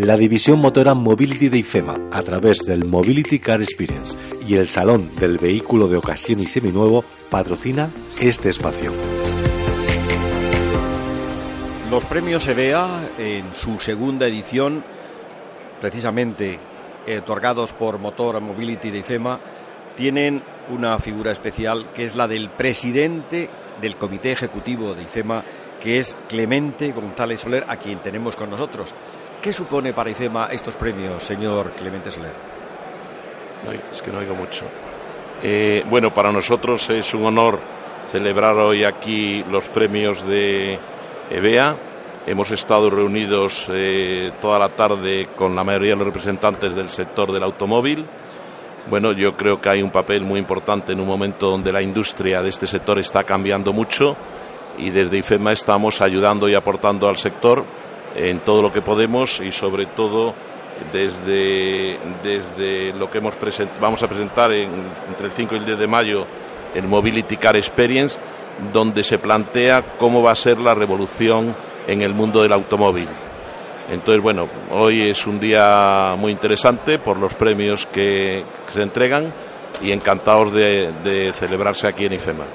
La división motora Mobility de IFEMA, a través del Mobility Car Experience y el Salón del Vehículo de Ocasión y Seminuevo, patrocina este espacio. Los premios EVEA, en su segunda edición, precisamente otorgados por Motor Mobility de IFEMA, tienen una figura especial que es la del presidente del Comité Ejecutivo de IFEMA, que es Clemente González Soler, a quien tenemos con nosotros. ¿Qué supone para IFEMA estos premios, señor Clemente Soler? es que no oigo mucho. Eh, bueno, para nosotros es un honor celebrar hoy aquí los premios de EBEA. Hemos estado reunidos eh, toda la tarde con la mayoría de los representantes del sector del automóvil. Bueno, yo creo que hay un papel muy importante en un momento donde la industria de este sector está cambiando mucho y desde IFEMA estamos ayudando y aportando al sector en todo lo que podemos y sobre todo desde, desde lo que hemos vamos a presentar entre el 5 y el 10 de mayo el Mobility Car Experience, donde se plantea cómo va a ser la revolución en el mundo del automóvil. Entonces, bueno, hoy es un día muy interesante por los premios que se entregan y encantados de, de celebrarse aquí en IFEMA.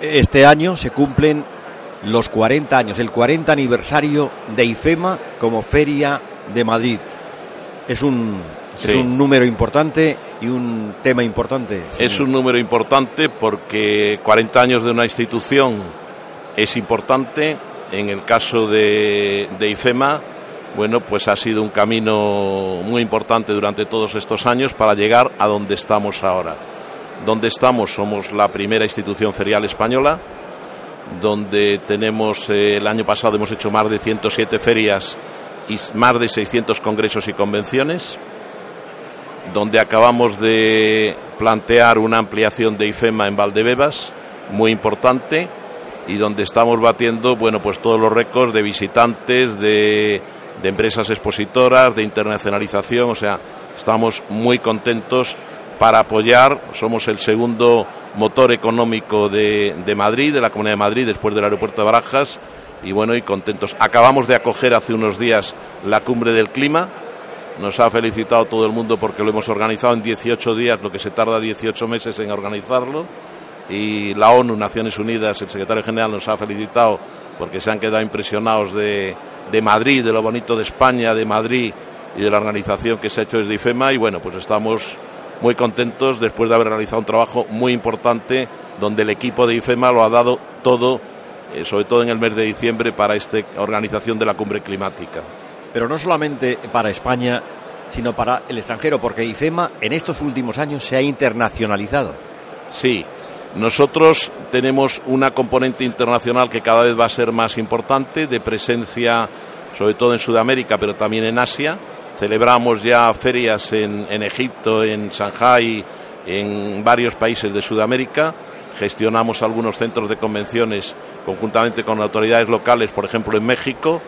Este año se cumplen los 40 años, el 40 aniversario de IFEMA como Feria de Madrid. Es un, es un número importante y un tema importante. Es un número importante porque 40 años de una institución es importante. En el caso de, de IFEMA, bueno, pues ha sido un camino muy importante durante todos estos años para llegar a donde estamos ahora. Donde estamos somos la primera institución ferial española, donde tenemos eh, el año pasado hemos hecho más de 107 ferias y más de 600 congresos y convenciones, donde acabamos de plantear una ampliación de IFEMA en Valdebebas, muy importante, y donde estamos batiendo, bueno, pues todos los récords de visitantes, de, de empresas expositoras, de internacionalización, o sea, estamos muy contentos para apoyar, somos el segundo motor económico de, de, Madrid, de la Comunidad de Madrid, después del aeropuerto de Barajas, y bueno, y contentos. Acabamos de acoger hace unos días la cumbre del clima, nos ha felicitado todo el mundo porque lo hemos organizado en 18 días, lo que se tarda 18 meses en organizarlo, y la ONU, Naciones Unidas, el secretario general nos ha felicitado porque se han quedado impresionados de, de Madrid, de lo bonito de España, de Madrid y de la organización que se ha hecho desde IFEMA, y bueno, pues estamos muy contentos después de haber realizado un trabajo muy importante donde el equipo de IFEMA lo ha dado todo, eh, sobre todo en el mes de diciembre, para esta organización de la cumbre climática. Pero no solamente para España, sino para el extranjero, porque IFEMA en estos últimos años se ha internacionalizado. Sí, nosotros tenemos una componente internacional que cada vez va a ser más importante, de presencia sobre todo en Sudamérica, pero también en Asia Celebramos ya ferias en, en Egipto, en Shanghai, en varios países de Sudamérica. Gestionamos algunos centros de convenciones conjuntamente con autoridades locales, por ejemplo en México,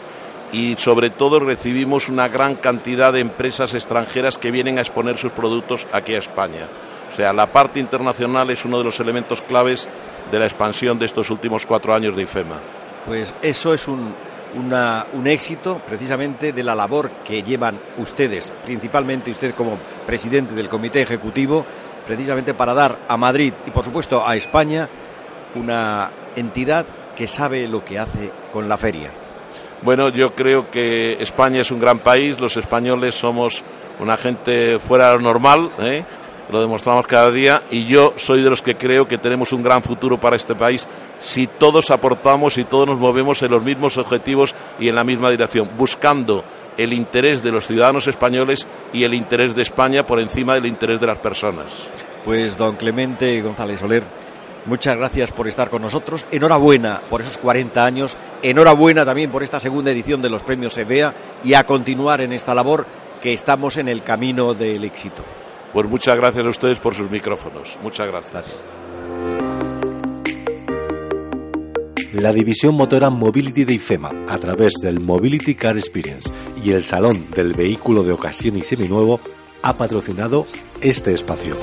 y sobre todo recibimos una gran cantidad de empresas extranjeras que vienen a exponer sus productos aquí a España. O sea, la parte internacional es uno de los elementos claves de la expansión de estos últimos cuatro años de IFEMA. Pues eso es un, una, un éxito precisamente de la labor que llevan ustedes, principalmente usted como presidente del Comité Ejecutivo, precisamente para dar a Madrid y por supuesto a España una entidad que sabe lo que hace con la feria. Bueno, yo creo que España es un gran país, los españoles somos una gente fuera de lo normal, ¿eh? Lo demostramos cada día y yo soy de los que creo que tenemos un gran futuro para este país si todos aportamos y todos nos movemos en los mismos objetivos y en la misma dirección, buscando el interés de los ciudadanos españoles y el interés de España por encima del interés de las personas. Pues don Clemente González Soler, muchas gracias por estar con nosotros. Enhorabuena por esos 40 años, enhorabuena también por esta segunda edición de los premios EVEA y a continuar en esta labor que estamos en el camino del éxito. Pues muchas gracias a ustedes por sus micrófonos. Muchas gracias. La división motora Mobility de IFEMA, a través del Mobility Car Experience y el Salón del Vehículo de Ocasión y Seminuevo, ha patrocinado este espacio.